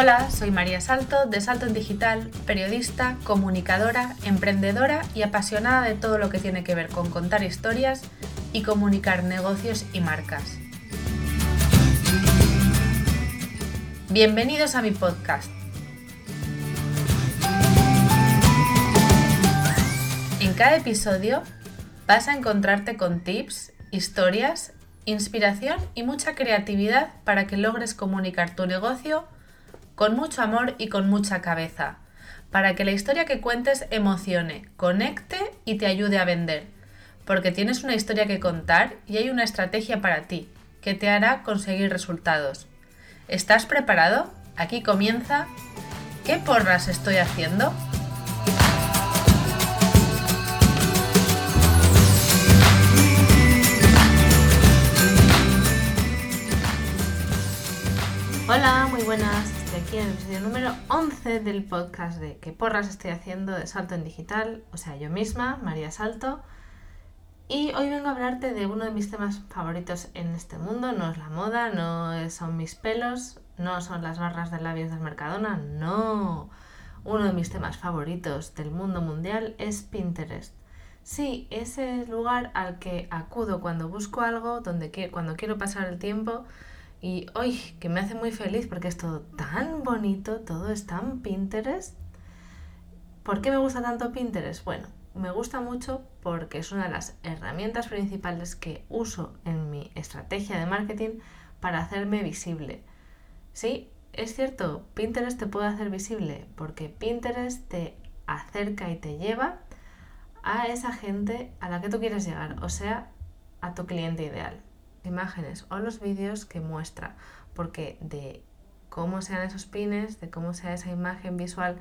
Hola, soy María Salto de Salto en Digital, periodista, comunicadora, emprendedora y apasionada de todo lo que tiene que ver con contar historias y comunicar negocios y marcas. Bienvenidos a mi podcast. En cada episodio vas a encontrarte con tips, historias, inspiración y mucha creatividad para que logres comunicar tu negocio con mucho amor y con mucha cabeza, para que la historia que cuentes emocione, conecte y te ayude a vender, porque tienes una historia que contar y hay una estrategia para ti, que te hará conseguir resultados. ¿Estás preparado? Aquí comienza ¿Qué porras estoy haciendo? Hola, muy buenas aquí en el episodio número 11 del podcast de ¿Qué porras estoy haciendo de Salto en Digital? O sea, yo misma, María Salto. Y hoy vengo a hablarte de uno de mis temas favoritos en este mundo. No es la moda, no son mis pelos, no son las barras de labios del Mercadona, no. Uno de mis temas favoritos del mundo mundial es Pinterest. Sí, ese lugar al que acudo cuando busco algo, donde cuando quiero pasar el tiempo y hoy que me hace muy feliz porque es todo tan bonito, todo es tan Pinterest. ¿Por qué me gusta tanto Pinterest? Bueno, me gusta mucho porque es una de las herramientas principales que uso en mi estrategia de marketing para hacerme visible. Sí, es cierto, Pinterest te puede hacer visible porque Pinterest te acerca y te lleva a esa gente a la que tú quieres llegar, o sea, a tu cliente ideal imágenes o los vídeos que muestra, porque de cómo sean esos pines, de cómo sea esa imagen visual,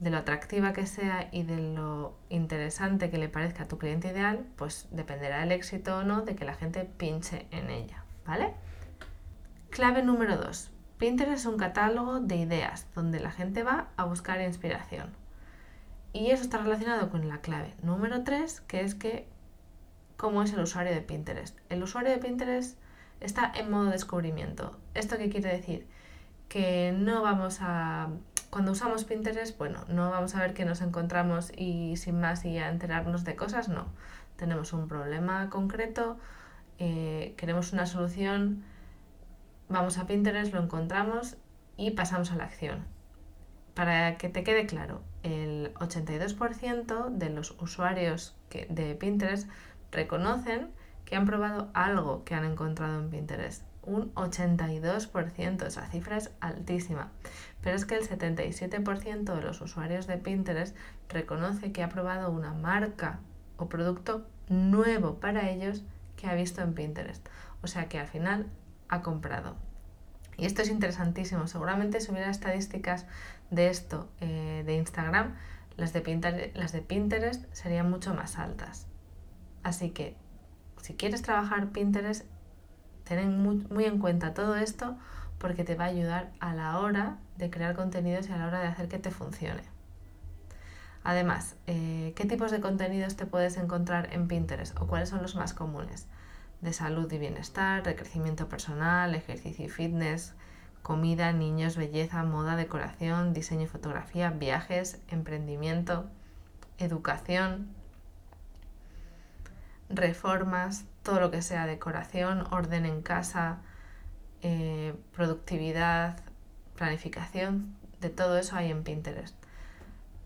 de lo atractiva que sea y de lo interesante que le parezca a tu cliente ideal, pues dependerá el éxito o no de que la gente pinche en ella, ¿vale? Clave número 2. Pinterest es un catálogo de ideas donde la gente va a buscar inspiración. Y eso está relacionado con la clave número 3, que es que cómo es el usuario de Pinterest. El usuario de Pinterest está en modo descubrimiento. ¿Esto qué quiere decir? Que no vamos a... Cuando usamos Pinterest, bueno, no vamos a ver que nos encontramos y sin más y a enterarnos de cosas, no. Tenemos un problema concreto, eh, queremos una solución, vamos a Pinterest, lo encontramos y pasamos a la acción. Para que te quede claro, el 82% de los usuarios de Pinterest reconocen que han probado algo que han encontrado en Pinterest. Un 82%, esa cifra es altísima. Pero es que el 77% de los usuarios de Pinterest reconoce que ha probado una marca o producto nuevo para ellos que ha visto en Pinterest. O sea que al final ha comprado. Y esto es interesantísimo. Seguramente si hubiera estadísticas de esto eh, de Instagram, las de, las de Pinterest serían mucho más altas. Así que si quieres trabajar Pinterest, ten muy, en cuenta todo esto porque te va a ayudar a la hora de crear contenidos y a la hora de hacer que te funcione. Además, eh, ¿qué tipos de contenidos te puedes encontrar en Pinterest o cuáles son los más comunes? De salud y bienestar, de crecimiento personal, ejercicio y fitness, comida, niños, belleza, moda, decoración, diseño y fotografía, viajes, emprendimiento, educación, reformas, todo lo que sea decoración, orden en casa, eh, productividad, planificación, de todo eso hay en Pinterest.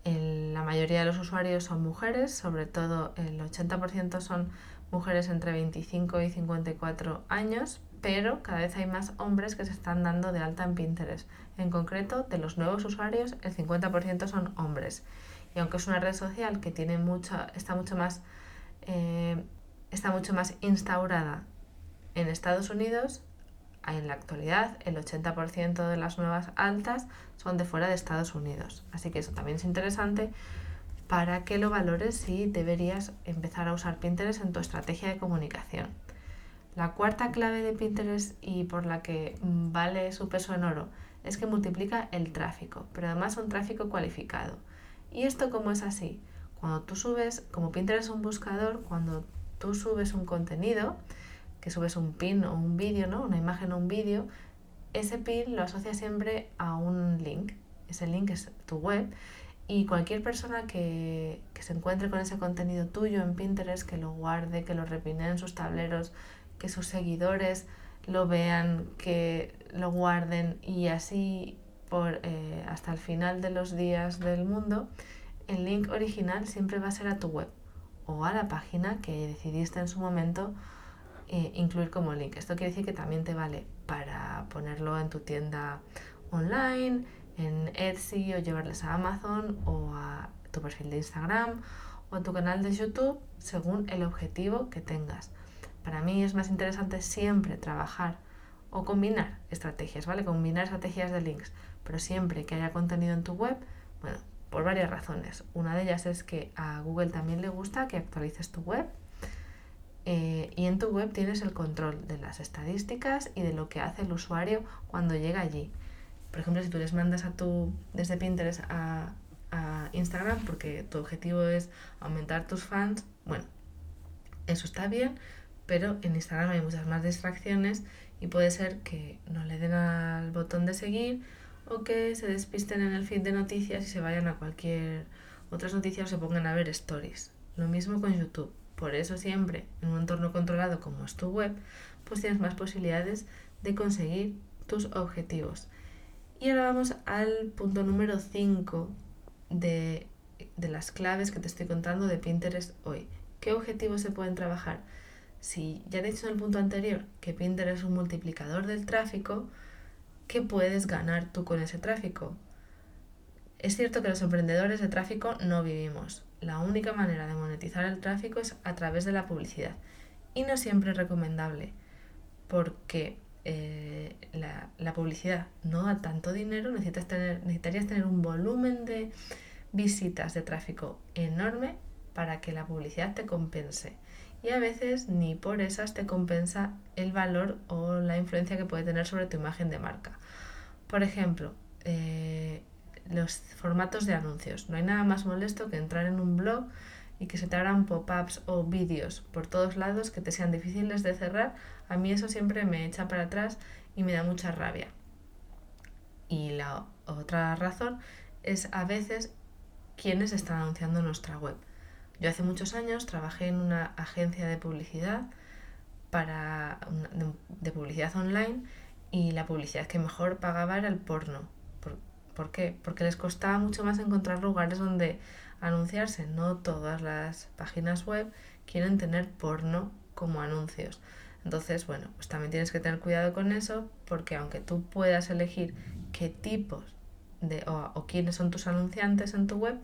la mayoría de los usuarios son mujeres, sobre todo el 80% son mujeres entre 25 y 54 años, pero cada vez hay más hombres que se están dando de alta en Pinterest. En concreto, de los nuevos usuarios, el 50% son hombres. Y aunque es una red social que tiene mucha, está mucho más eh, está mucho más instaurada en Estados Unidos. En la actualidad, el 80% de las nuevas altas son de fuera de Estados Unidos. Así que eso también es interesante para que lo valores si deberías empezar a usar Pinterest en tu estrategia de comunicación. La cuarta clave de Pinterest y por la que vale su peso en oro es que multiplica el tráfico, pero además un tráfico cualificado. ¿Y esto cómo es así? Cuando tú subes, como Pinterest es un buscador, cuando tú subes un contenido, que subes un pin o un vídeo, ¿no? Una imagen o un vídeo, ese pin lo asocia siempre a un link. Ese link es tu web y cualquier persona que, que, se encuentre con ese contenido tuyo en Pinterest, que lo guarde, que lo repine en sus tableros, que sus seguidores lo vean, que lo guarden y así por, eh, hasta el final de los días del mundo, el link original siempre va a ser a tu web o a la página que decidiste en su momento eh, incluir como link. Esto quiere decir que también te vale para ponerlo en tu tienda online, en Etsy o llevarles a Amazon o a tu perfil de Instagram o a tu canal de YouTube según el objetivo que tengas. Para mí es más interesante siempre trabajar o combinar estrategias, ¿vale? Combinar estrategias de links, pero siempre que haya contenido en tu web, bueno, por varias razones. Una de ellas es que a Google también le gusta que actualices tu web eh, y en tu web tienes el control de las estadísticas y de lo que hace el usuario cuando llega allí. Por ejemplo, si tú les mandas a tu, desde Pinterest a, a Instagram porque tu objetivo es aumentar tus fans, bueno, eso está bien, pero en Instagram hay muchas más distracciones y puede ser que no le den al botón de seguir o que se despisten en el feed de noticias y se vayan a cualquier otras noticias o se pongan a ver stories. Lo mismo con YouTube. Por eso siempre, en un entorno controlado como es tu web, pues tienes más posibilidades de conseguir tus objetivos. Y ahora vamos al punto número 5 de, de las claves que te estoy contando de Pinterest hoy. ¿Qué objetivos se pueden trabajar? Si ya he dicho en el punto anterior que Pinterest es un multiplicador del tráfico, ¿qué puedes ganar tú con ese tráfico? Es cierto que los emprendedores de tráfico no vivimos, la única manera de monetizar el tráfico es a través de la publicidad. Y no siempre es recomendable, porque eh, la, publicidad no da tanto dinero, necesitas tener, necesitarías tener un volumen de visitas de tráfico enorme para que la publicidad te compense. Y a veces ni por esas te compensa el valor o la influencia que puede tener sobre tu imagen de marca. Por ejemplo, eh, los formatos de anuncios. No hay nada más molesto que entrar en un blog y que se te abran pop-ups o vídeos por todos lados que te sean difíciles de cerrar. A mí eso siempre me echa para atrás y me da mucha rabia. Y la otra razón es a veces quienes están anunciando nuestra web. Yo hace muchos años trabajé en una agencia de publicidad para de publicidad online y la publicidad que mejor pagaba era el porno ¿Por qué? Porque les costaba mucho más encontrar lugares donde anunciarse. No todas las páginas web quieren tener porno como anuncios. Entonces, bueno, pues también tienes que tener cuidado con eso porque aunque tú puedas elegir qué tipos de, o quiénes son tus anunciantes en tu web,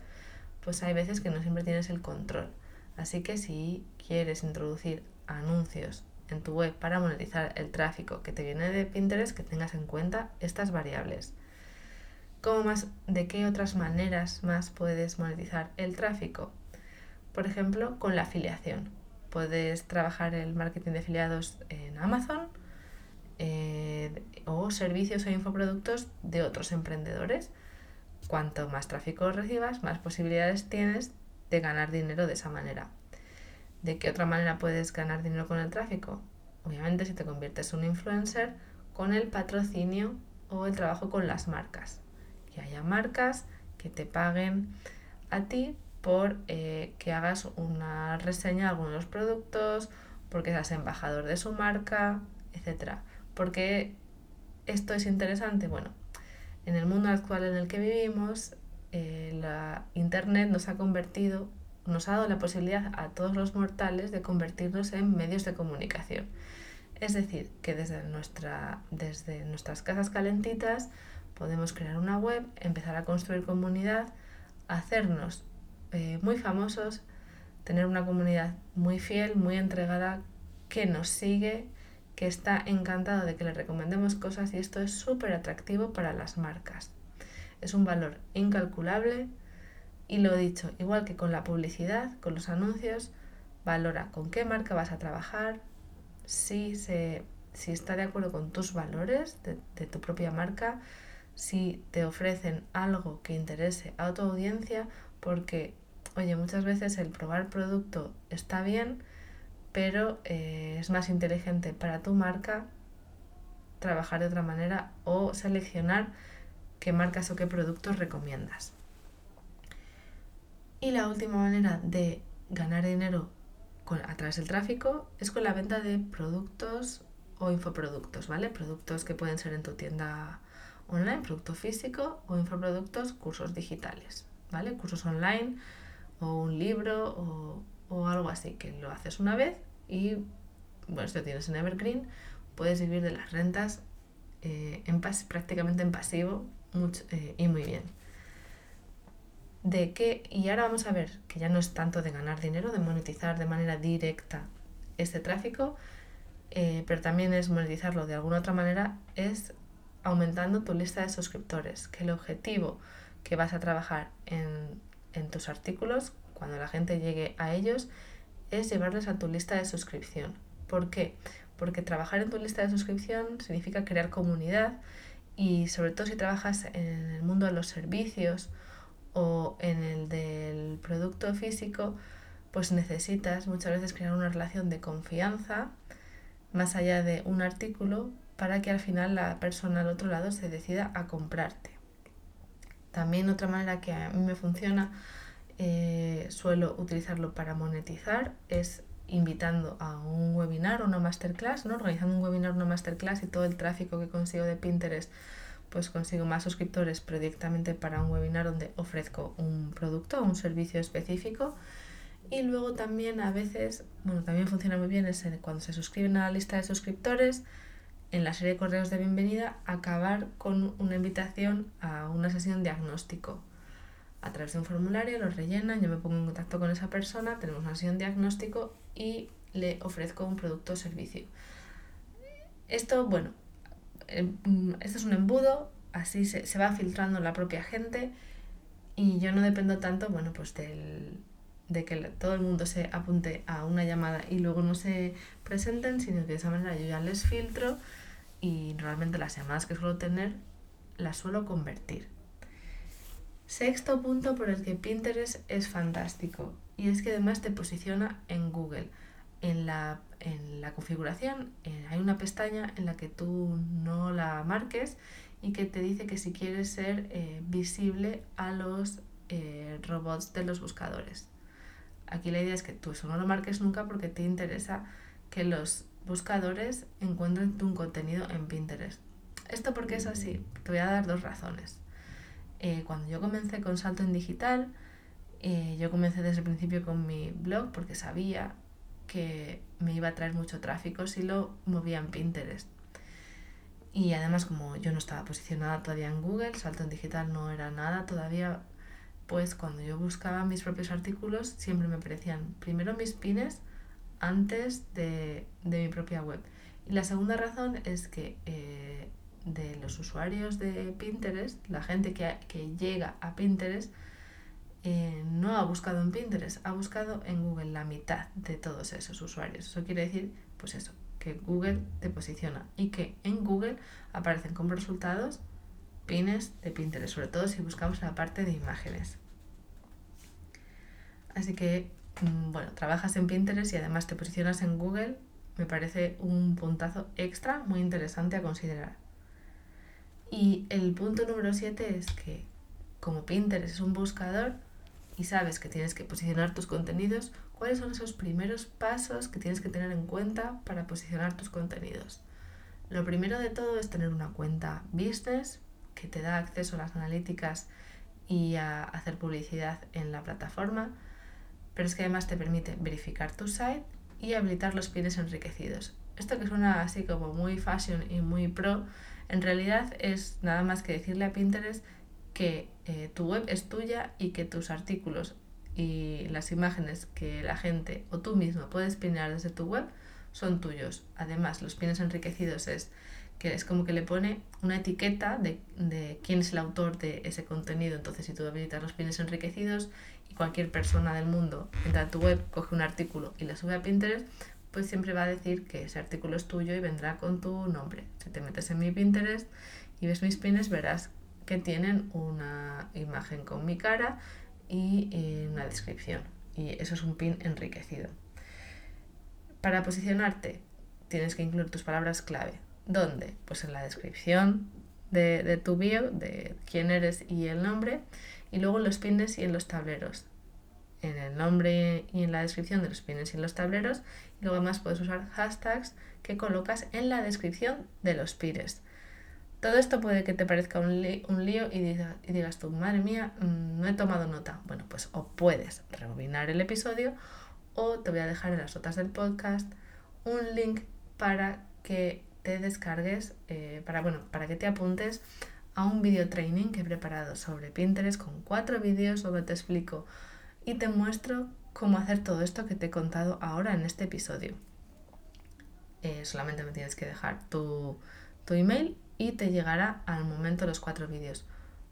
pues hay veces que no siempre tienes el control. Así que si quieres introducir anuncios en tu web para monetizar el tráfico que te viene de Pinterest, que tengas en cuenta estas variables. ¿Cómo más, ¿De qué otras maneras más puedes monetizar el tráfico? Por ejemplo, con la afiliación. Puedes trabajar el marketing de afiliados en Amazon eh, o servicios o infoproductos de otros emprendedores. Cuanto más tráfico recibas, más posibilidades tienes de ganar dinero de esa manera. ¿De qué otra manera puedes ganar dinero con el tráfico? Obviamente si te conviertes en un influencer con el patrocinio o el trabajo con las marcas que haya marcas que te paguen a ti por eh, que hagas una reseña de algunos productos, porque seas embajador de su marca, etc. ¿Por esto es interesante? Bueno, en el mundo actual en el que vivimos, eh, la Internet nos ha convertido, nos ha dado la posibilidad a todos los mortales de convertirnos en medios de comunicación. Es decir, que desde, nuestra, desde nuestras casas calentitas Podemos crear una web, empezar a construir comunidad, hacernos eh, muy famosos, tener una comunidad muy fiel, muy entregada, que nos sigue, que está encantado de que le recomendemos cosas y esto es súper atractivo para las marcas. Es un valor incalculable y lo dicho, igual que con la publicidad, con los anuncios, valora con qué marca vas a trabajar, si, se, si está de acuerdo con tus valores de tu propia marca, si te ofrecen algo que interese a tu audiencia, porque, oye, muchas veces el probar producto está bien, pero eh, es más inteligente para tu marca trabajar de otra manera o seleccionar qué marcas o qué productos recomiendas. Y la última manera de ganar dinero a través del tráfico es con la venta de productos o infoproductos, ¿vale? Productos que pueden ser en tu tienda online, producto físico o infoproductos, cursos digitales, ¿vale? Cursos online o un libro o, o algo así, que lo haces una vez y, bueno, si lo tienes en Evergreen, puedes vivir de las rentas eh, en prácticamente en pasivo mucho, eh, y muy bien. De qué, y ahora vamos a ver que ya no es tanto de ganar dinero, de monetizar de manera directa este tráfico, eh, pero también es monetizarlo de alguna otra manera, es aumentando tu lista de suscriptores, que el objetivo que vas a trabajar en, en tus artículos, cuando la gente llegue a ellos, es llevarles a tu lista de suscripción. ¿Por qué? Porque trabajar en tu lista de suscripción significa crear comunidad y sobre todo si trabajas en el mundo de los servicios o en el del producto físico, pues necesitas muchas veces crear una relación de confianza más allá de un artículo para que al final la persona al otro lado se decida a comprarte. También otra manera que a mí me funciona, eh, suelo utilizarlo para monetizar, es invitando a un webinar o una masterclass, ¿no? organizando un webinar o una masterclass y todo el tráfico que consigo de Pinterest, pues consigo más suscriptores, pero directamente para un webinar donde ofrezco un producto o un servicio específico. Y luego también a veces, bueno, también funciona muy bien es cuando se suscriben a la lista de suscriptores, en la serie de correos de bienvenida, acabar con una invitación a una sesión diagnóstico a través de un formulario, lo rellenan, yo me pongo en contacto con esa persona, tenemos una sesión diagnóstico y le ofrezco un producto o servicio. Esto, bueno, em, esto es un embudo, así se, se, va filtrando la propia gente y yo no dependo tanto, bueno, pues del, de que todo el mundo se apunte a una llamada y luego no se presenten, sino que de esa manera yo ya les filtro y realmente las llamadas que suelo tener las suelo convertir. Sexto punto por el que Pinterest es fantástico y es que además te posiciona en Google. En la, en la configuración hay una pestaña en la que tú no la marques y que te dice que si quieres ser eh, visible a los eh, robots de los buscadores. Aquí la idea es que tú eso no lo marques nunca porque te interesa que los buscadores encuentren tu contenido en Pinterest. ¿Esto porque es así? Te voy a dar dos razones. Eh, cuando yo comencé con Salto en Digital, eh, yo comencé desde el principio con mi blog porque sabía que me iba a traer mucho tráfico si lo movía en Pinterest. Y además como yo no estaba posicionada todavía en Google, Salto en Digital no era nada todavía, pues cuando yo buscaba mis propios artículos siempre me aparecían primero mis pines antes de, mi propia web. Y la segunda razón es que eh, de los usuarios de Pinterest, la gente que, que llega a Pinterest, eh, no ha buscado en Pinterest, ha buscado en Google la mitad de todos esos usuarios. Eso quiere decir, pues eso, que Google te posiciona y que en Google aparecen como resultados pines de Pinterest, sobre todo si buscamos la parte de imágenes. Así que, mm, bueno, trabajas en Pinterest y además te posicionas en Google, me parece un puntazo extra muy interesante a considerar. Y el punto número 7 es que como Pinterest es un buscador y sabes que tienes que posicionar tus contenidos, ¿cuáles son esos primeros pasos que tienes que tener en cuenta para posicionar tus contenidos? Lo primero de todo es tener una cuenta business que te da acceso a las analíticas y a hacer publicidad en la plataforma, pero es que además te permite verificar tu site y habilitar los pines enriquecidos. Esto que suena así como muy fashion y muy pro, en realidad es nada más que decirle a Pinterest que eh, tu web es tuya y que tus artículos y las imágenes que la gente o tú mismo puedes pinear desde tu web son tuyos. Además, los pines enriquecidos es que es como que le pone una etiqueta de, de, quién es el autor de ese contenido. Entonces, si tú habilitas los pines enriquecidos y cualquier persona del mundo entra a tu web, coge un artículo y le sube a Pinterest, pues siempre va a decir que ese artículo es tuyo y vendrá con tu nombre. Si te metes en mi Pinterest y ves mis pines, verás que tienen una imagen con mi cara y eh, una descripción. Y eso es un pin enriquecido. Para posicionarte tienes que incluir tus palabras clave. ¿Dónde? Pues en la descripción de, de tu bio, de quién eres y el nombre, y luego en los pines y en los tableros. En el nombre y en la descripción de los pines y los tableros, y luego además puedes usar hashtags que colocas en la descripción de los pines. Todo esto puede que te parezca un, lío y, digas, tú, madre mía, mm, no he tomado nota. Bueno, pues o puedes rebobinar el episodio o te voy a dejar en las notas del podcast un link para que te descargues, eh, para, bueno, para que te apuntes a un video training que he preparado sobre Pinterest con cuatro vídeos donde te explico y te muestro cómo hacer todo esto que te he contado ahora en este episodio. Eh, solamente me tienes que dejar tu, tu email y te llegará al momento los cuatro vídeos.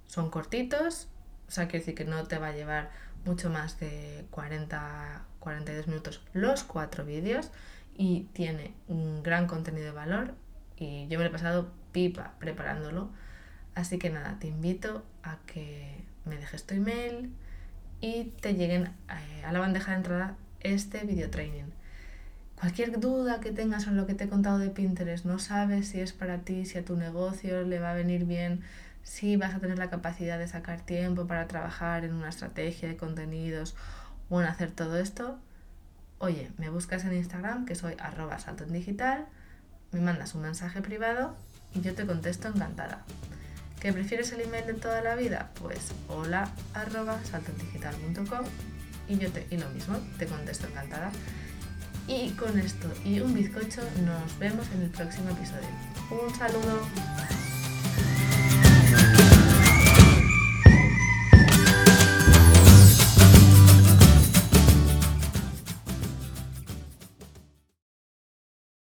Son cortitos, o sea, quiere decir que no te va a llevar mucho más de 40, 42 minutos los cuatro vídeos y tiene un gran contenido de valor y yo me lo he pasado pipa preparándolo. Así que nada, te invito a que me dejes tu email y te lleguen eh, a la bandeja de entrada este video training. Cualquier duda que tengas sobre lo que te he contado de Pinterest, no sabes si es para ti, si a tu negocio le va a venir bien, si vas a tener la capacidad de sacar tiempo para trabajar en una estrategia de contenidos o en hacer todo esto, oye, me buscas en Instagram, que soy arroba salto en digital, me mandas un mensaje privado y yo te contesto encantada. ¿Que prefieres el email de toda la vida? Pues hola arroba saltoendigital.com y yo te, y lo mismo, te contesto encantada. Y con esto y un bizcocho nos vemos en el próximo episodio. Un saludo.